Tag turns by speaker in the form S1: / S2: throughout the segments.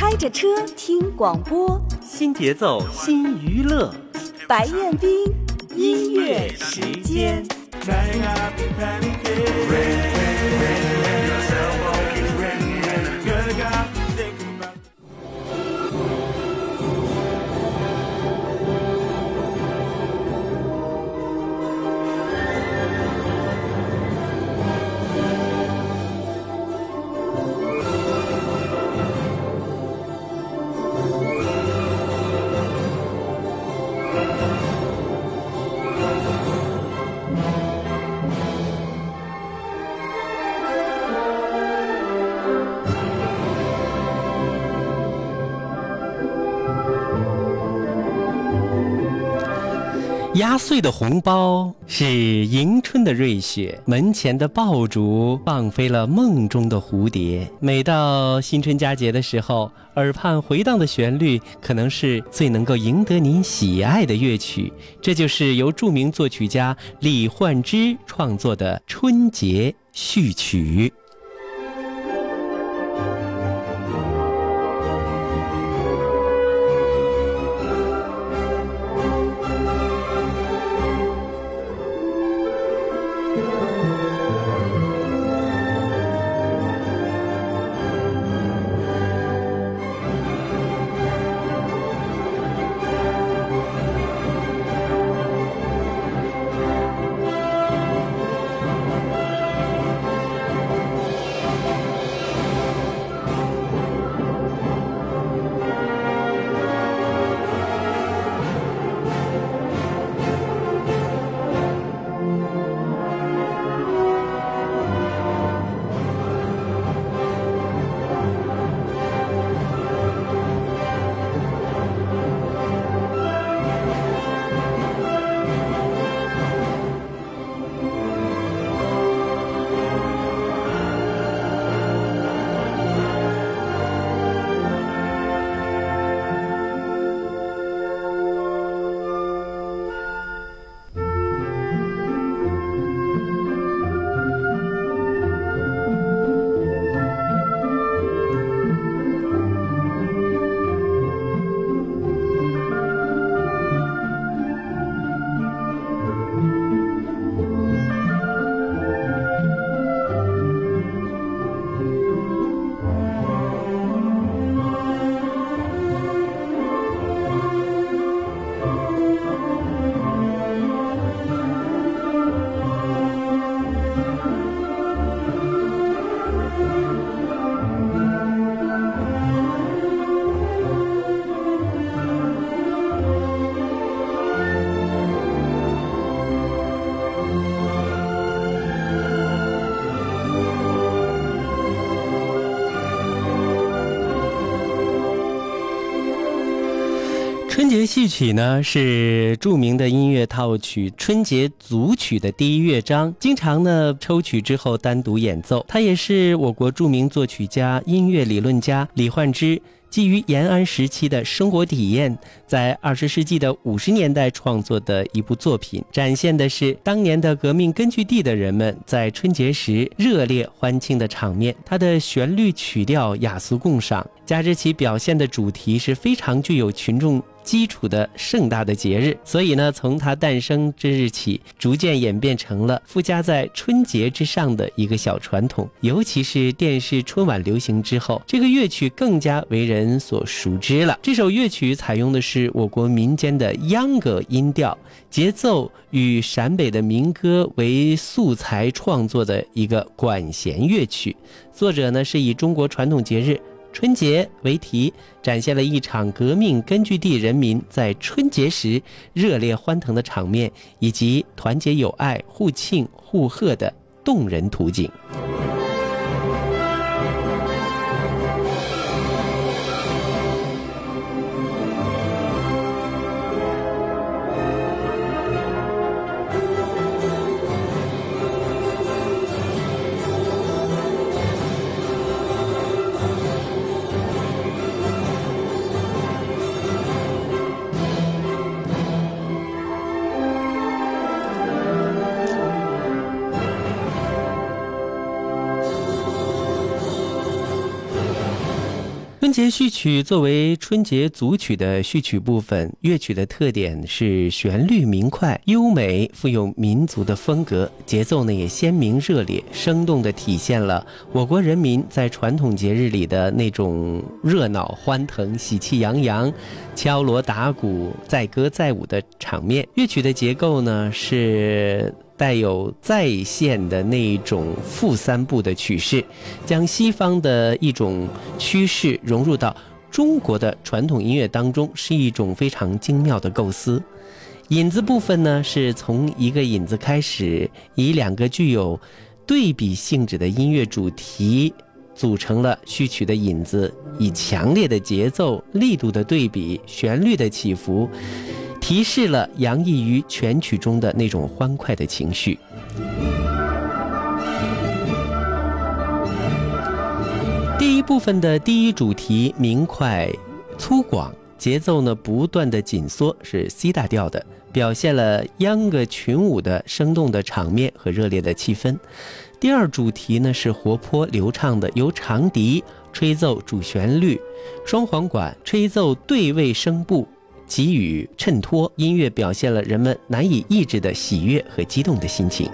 S1: 开着车听广播，
S2: 新节奏新娱乐，
S1: 白彦斌音乐时间。
S2: 压岁的红包是迎春的瑞雪，门前的爆竹放飞了梦中的蝴蝶。每到新春佳节的时候，耳畔回荡的旋律，可能是最能够赢得您喜爱的乐曲。这就是由著名作曲家李焕之创作的春节序曲。春节戏曲呢是著名的音乐套曲，春节组曲的第一乐章，经常呢抽曲之后单独演奏。它也是我国著名作曲家、音乐理论家李焕之基于延安时期的生活体验，在二十世纪的五十年代创作的一部作品，展现的是当年的革命根据地的人们在春节时热烈欢庆的场面。它的旋律曲调雅俗共赏，加之其表现的主题是非常具有群众。基础的盛大的节日，所以呢，从它诞生之日起，逐渐演变成了附加在春节之上的一个小传统。尤其是电视春晚流行之后，这个乐曲更加为人所熟知了。这首乐曲采用的是我国民间的秧歌音调，节奏与陕北的民歌为素材创作的一个管弦乐曲。作者呢，是以中国传统节日。春节为题，展现了一场革命根据地人民在春节时热烈欢腾的场面，以及团结友爱、互庆互贺的动人图景。序曲作为春节组曲的序曲部分，乐曲的特点是旋律明快、优美，富有民族的风格，节奏呢也鲜明热烈，生动地体现了我国人民在传统节日里的那种热闹欢腾、喜气洋洋、敲锣打鼓、载歌载舞的场面。乐曲的结构呢是。带有再现的那种负三部的曲式，将西方的一种趋势融入到中国的传统音乐当中，是一种非常精妙的构思。引子部分呢，是从一个引子开始，以两个具有对比性质的音乐主题组成了序曲的引子，以强烈的节奏、力度的对比、旋律的起伏。提示了洋溢于全曲中的那种欢快的情绪。第一部分的第一主题明快粗犷，节奏呢不断的紧缩，是 C 大调的，表现了秧歌群舞的生动的场面和热烈的气氛。第二主题呢是活泼流畅的，由长笛吹奏主旋律，双簧管吹奏对位声部。给予衬托，音乐表现了人们难以抑制的喜悦和激动的心情。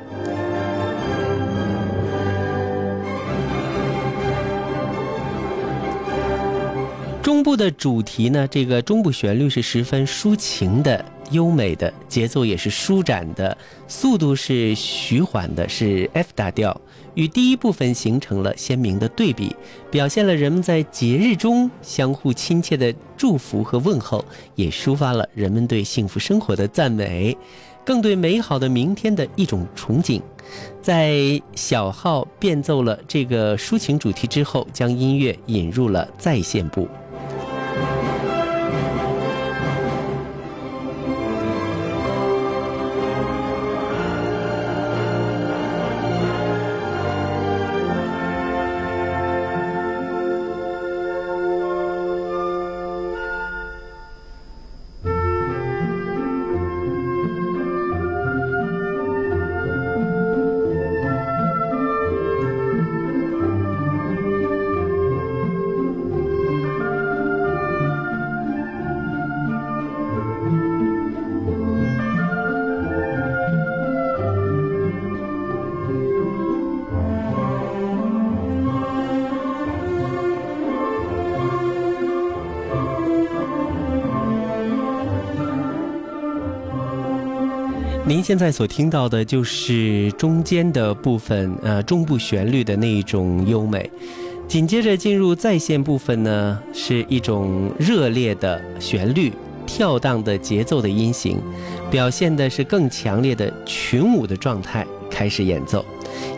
S2: 中部的主题呢？这个中部旋律是十分抒情的、优美的，节奏也是舒展的，速度是徐缓的，是 F 大调。与第一部分形成了鲜明的对比，表现了人们在节日中相互亲切的祝福和问候，也抒发了人们对幸福生活的赞美，更对美好的明天的一种憧憬。在小号变奏了这个抒情主题之后，将音乐引入了再现部。您现在所听到的就是中间的部分，呃，中部旋律的那一种优美。紧接着进入在线部分呢，是一种热烈的旋律、跳荡的节奏的音型，表现的是更强烈的群舞的状态，开始演奏。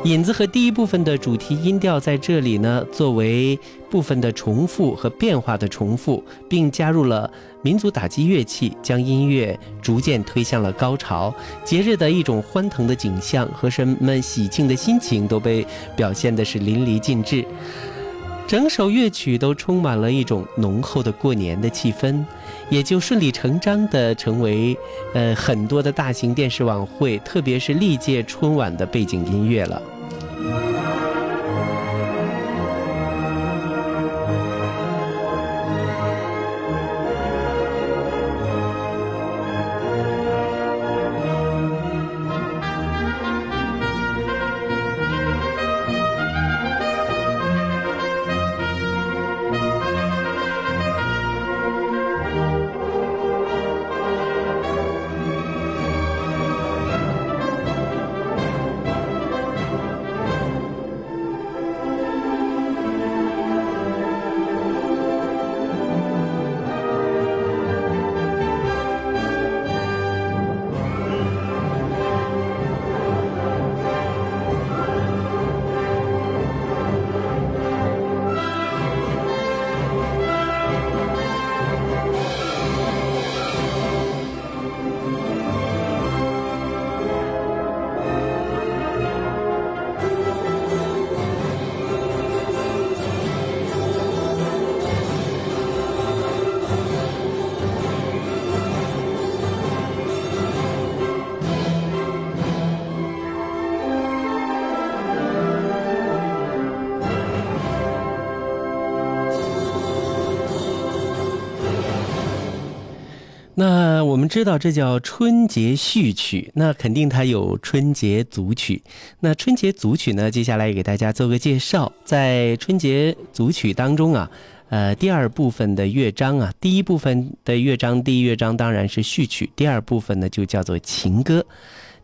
S2: 引子和第一部分的主题音调在这里呢，作为部分的重复和变化的重复，并加入了民族打击乐器，将音乐逐渐推向了高潮。节日的一种欢腾的景象和人们喜庆的心情都被表现的是淋漓尽致。整首乐曲都充满了一种浓厚的过年的气氛，也就顺理成章地成为，呃，很多的大型电视晚会，特别是历届春晚的背景音乐了。我们知道这叫春节序曲，那肯定它有春节组曲。那春节组曲呢，接下来给大家做个介绍。在春节组曲当中啊，呃，第二部分的乐章啊，第一部分的乐章，第一乐章当然是序曲，第二部分呢就叫做情歌，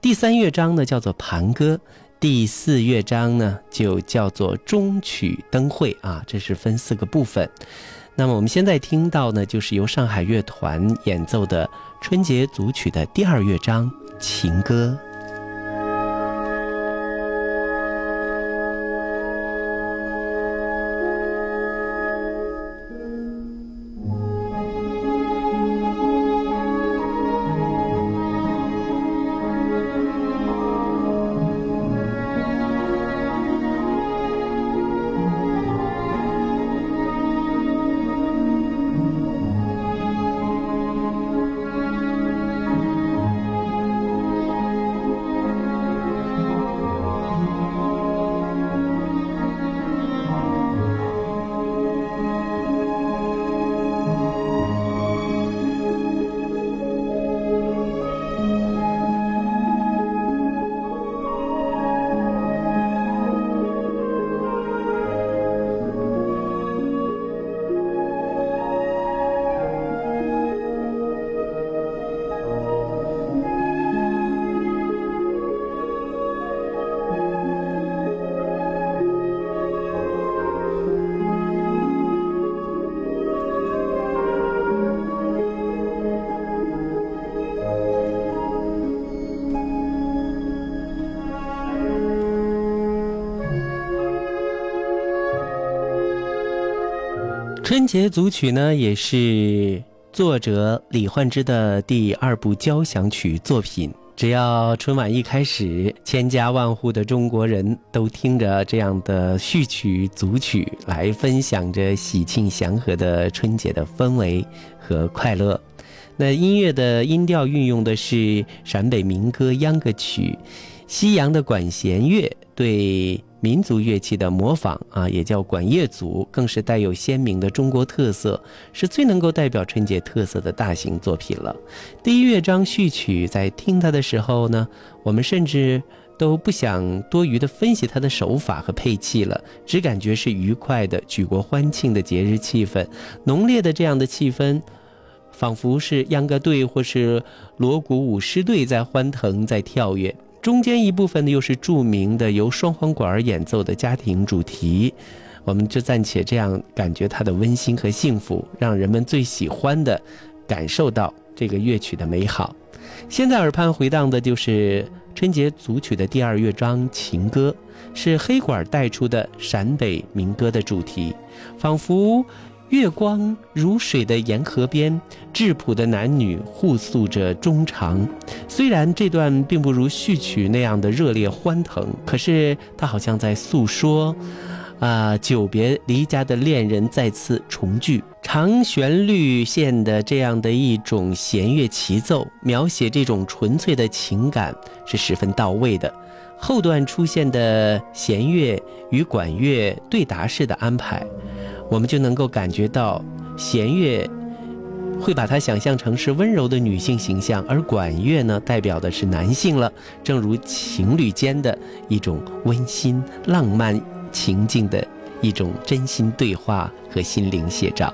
S2: 第三乐章呢叫做盘歌，第四乐章呢就叫做中曲。灯会啊，这是分四个部分。那么我们现在听到呢，就是由上海乐团演奏的春节组曲的第二乐章情歌。春节组曲呢，也是作者李焕之的第二部交响曲作品。只要春晚一开始，千家万户的中国人都听着这样的序曲组曲，来分享着喜庆祥和的春节的氛围和快乐。那音乐的音调运用的是陕北民歌秧歌曲，西洋的管弦乐对。民族乐器的模仿啊，也叫管乐组，更是带有鲜明的中国特色，是最能够代表春节特色的大型作品了。第一乐章序曲，在听它的时候呢，我们甚至都不想多余的分析它的手法和配器了，只感觉是愉快的、举国欢庆的节日气氛，浓烈的这样的气氛，仿佛是秧歌队或是锣鼓舞狮队在欢腾，在跳跃。中间一部分呢，又是著名的由双簧管演奏的家庭主题，我们就暂且这样感觉它的温馨和幸福，让人们最喜欢的感受到这个乐曲的美好。现在耳畔回荡的就是春节组曲的第二乐章情歌，是黑管带出的陕北民歌的主题，仿佛。月光如水的沿河边，质朴的男女互诉着衷肠。虽然这段并不如序曲那样的热烈欢腾，可是他好像在诉说，啊，久别离家的恋人再次重聚。长旋律线的这样的一种弦乐齐奏，描写这种纯粹的情感是十分到位的。后段出现的弦乐与管乐对答式的安排。我们就能够感觉到，弦乐会把它想象成是温柔的女性形象，而管乐呢，代表的是男性了。正如情侣间的一种温馨、浪漫情境的一种真心对话和心灵写照。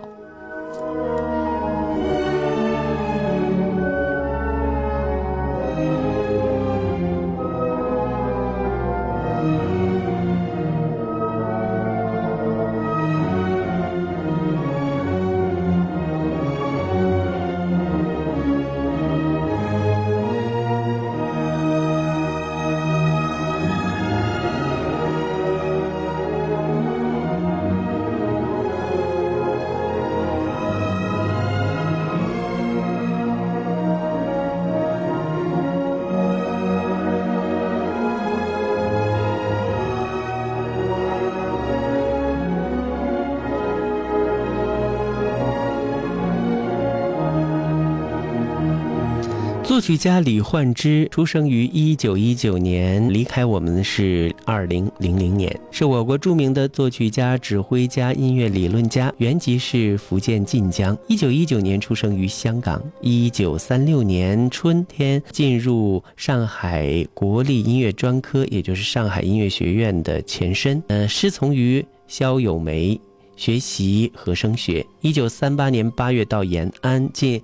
S2: 作曲家李焕之出生于一九一九年，离开我们是二零零零年，是我国著名的作曲家、指挥家、音乐理论家，原籍是福建晋江。一九一九年出生于香港，一九三六年春天进入上海国立音乐专科，也就是上海音乐学院的前身。呃，师从于萧友梅，学习和声学。一九三八年八月到延安进。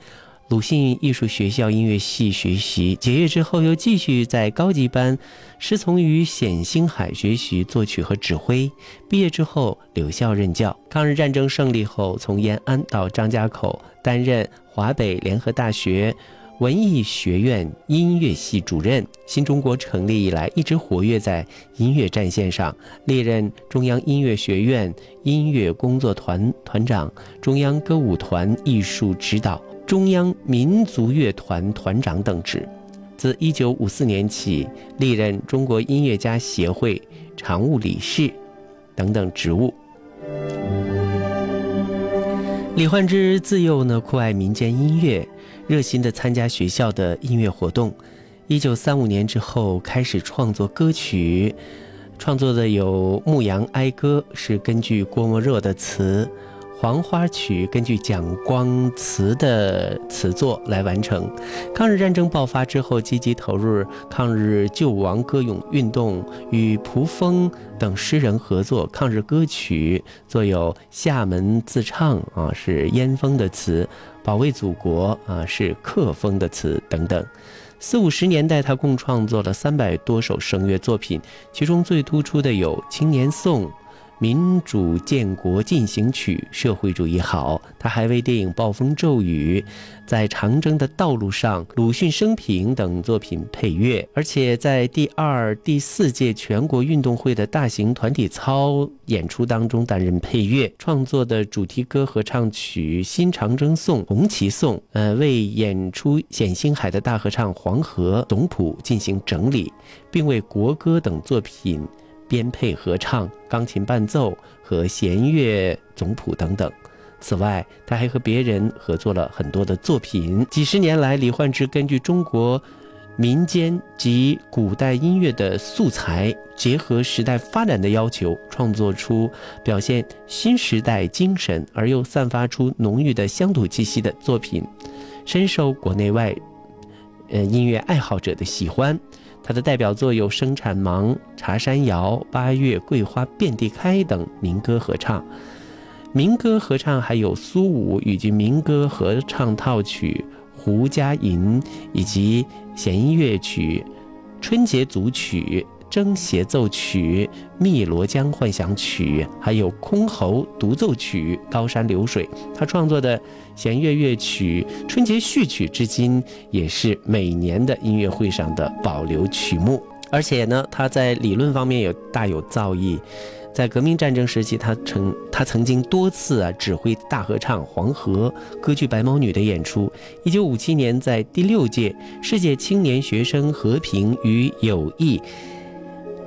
S2: 鲁迅艺术学校音乐系学习，结业之后又继续在高级班师从于冼星海学习作曲和指挥。毕业之后留校任教。抗日战争胜利后，从延安到张家口担任华北联合大学文艺学院音乐系主任。新中国成立以来，一直活跃在音乐战线上，历任中央音乐学院音乐工作团团长、中央歌舞团艺术指导。中央民族乐团团长等职，自1954年起历任中国音乐家协会常务理事等等职务。李焕之自幼呢酷爱民间音乐，热心的参加学校的音乐活动。1935年之后开始创作歌曲，创作的有《牧羊哀歌》，是根据郭沫若的词。《黄花曲》根据蒋光慈的词作来完成。抗日战争爆发之后，积极投入抗日救亡歌咏运动，与蒲风等诗人合作抗日歌曲，作有《厦门自唱》啊是燕风的词，《保卫祖国》啊是克风的词等等。四五十年代，他共创作了三百多首声乐作品，其中最突出的有《青年颂》。民主建国进行曲，社会主义好。他还为电影《暴风骤雨》、在长征的道路上、鲁迅生平等作品配乐，而且在第二、第四届全国运动会的大型团体操演出当中担任配乐，创作的主题歌合唱曲《新长征颂》《红旗颂》，呃，为演出冼星海的大合唱《黄河》总谱进行整理，并为国歌等作品。编配合唱、钢琴伴奏和弦乐总谱等等。此外，他还和别人合作了很多的作品。几十年来，李焕之根据中国民间及古代音乐的素材，结合时代发展的要求，创作出表现新时代精神而又散发出浓郁的乡土气息的作品，深受国内外呃音乐爱好者的喜欢。他的代表作有《生产忙》《茶山谣》《八月桂花遍地开》等民歌合唱。民歌合唱还有苏武以及民歌合唱套曲《胡家吟》，以及弦乐曲《春节组曲》。筝协奏曲、汨罗江幻想曲，还有箜篌独奏曲《高山流水》。他创作的弦乐乐曲《春节序曲》至今也是每年的音乐会上的保留曲目。而且呢，他在理论方面也大有造诣。在革命战争时期，他曾他曾经多次啊指挥大合唱《黄河》歌剧《白毛女》的演出。一九五七年，在第六届世界青年学生和平与友谊。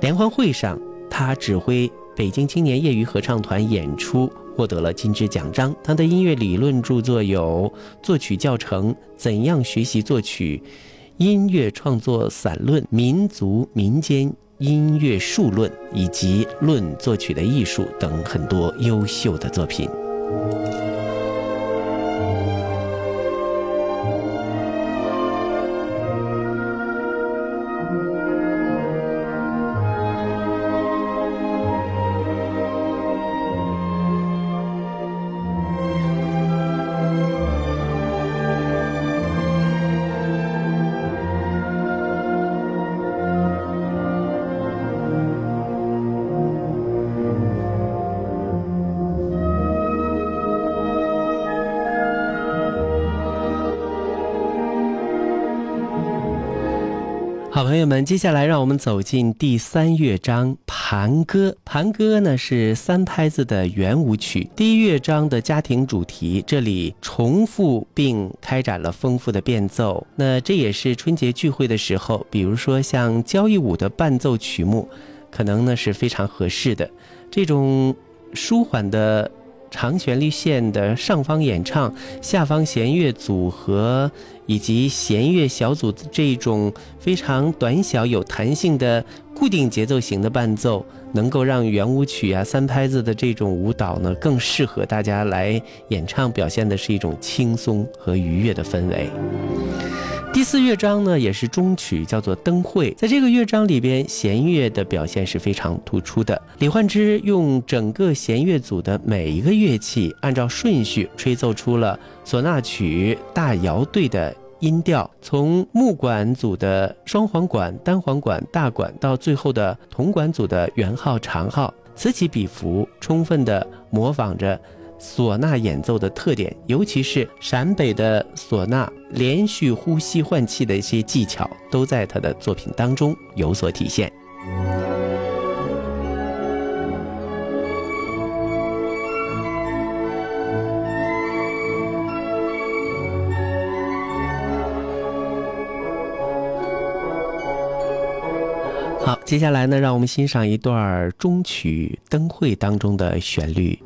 S2: 联欢会上，他指挥北京青年业余合唱团演出，获得了金质奖章。他的音乐理论著作有《作曲教程》《怎样学习作曲》《音乐创作散论》《民族民间音乐术论》以及《论作曲的艺术》等很多优秀的作品。朋友们，接下来让我们走进第三乐章《盘歌》。盘歌呢是三拍子的圆舞曲，第一乐章的家庭主题，这里重复并开展了丰富的变奏。那这也是春节聚会的时候，比如说像交谊舞的伴奏曲目，可能呢是非常合适的。这种舒缓的长旋律线的上方演唱、下方弦乐组合以及弦乐小组这种非常短小有弹性的固定节奏型的伴奏，能够让圆舞曲啊、三拍子的这种舞蹈呢，更适合大家来演唱，表现的是一种轻松和愉悦的氛围。第四乐章呢，也是中曲，叫做《灯会》。在这个乐章里边，弦乐的表现是非常突出的。李焕之用整个弦乐组的每一个乐器，按照顺序吹奏出了唢呐曲大摇队的音调，从木管组的双簧管、单簧管、大管，到最后的铜管组的圆号、长号，此起彼伏，充分的模仿着。唢呐演奏的特点，尤其是陕北的唢呐连续呼吸换气的一些技巧，都在他的作品当中有所体现。好，接下来呢，让我们欣赏一段中曲《灯会》当中的旋律。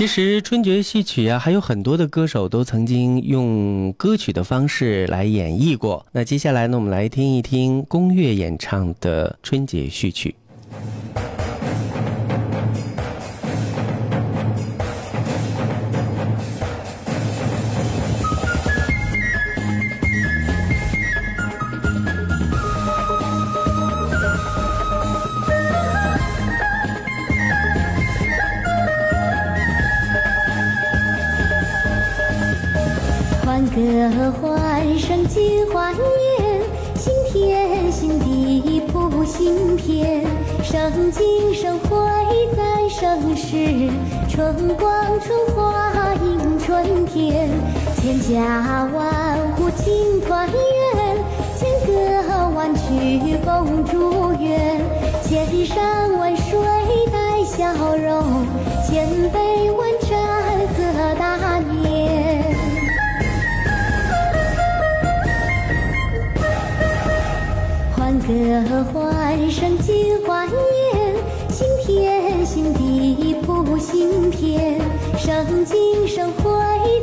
S2: 其实春节戏曲啊，还有很多的歌手都曾经用歌曲的方式来演绎过。那接下来呢，我们来听一听龚玥演唱的春节序曲。
S3: 生景盛会在盛世，春光春花迎春天，千家万户庆团圆，千歌万曲共祝愿，千山万水带笑容，千杯歌欢声尽欢颜，新天新地谱新篇，盛景盛会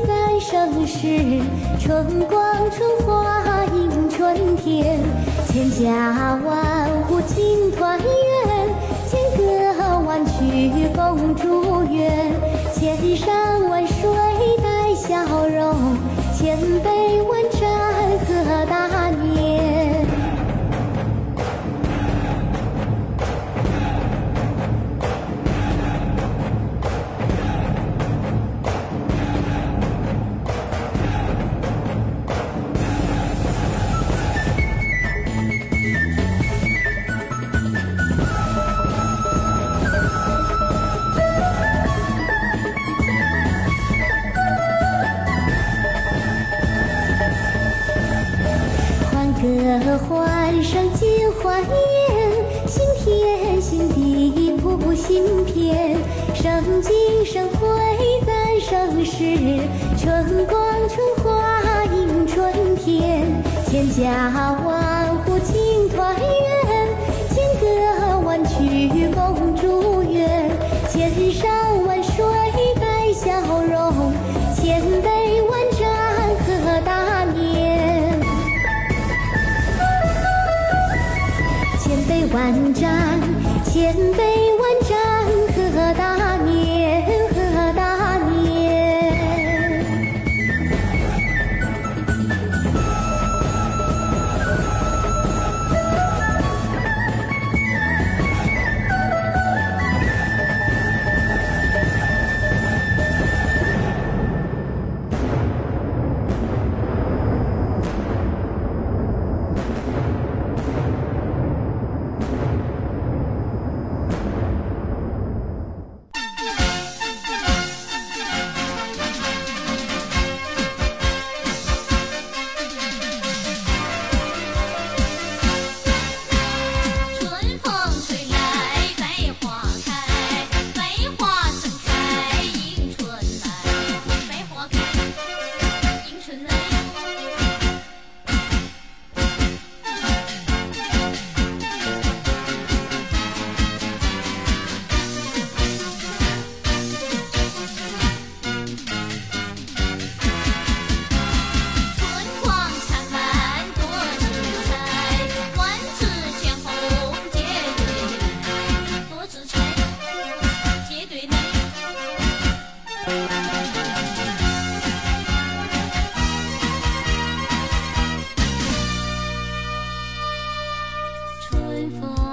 S3: 在盛世，春光春花迎春天，千家万户庆团圆，千歌万曲共祝愿，千山万水带笑容，千杯金欢颜，心田心地谱新篇，生今生辉赞盛世，春光春花迎春天，千家万户庆团圆，千歌万曲共祝愿，千山。万盏，千杯 beautiful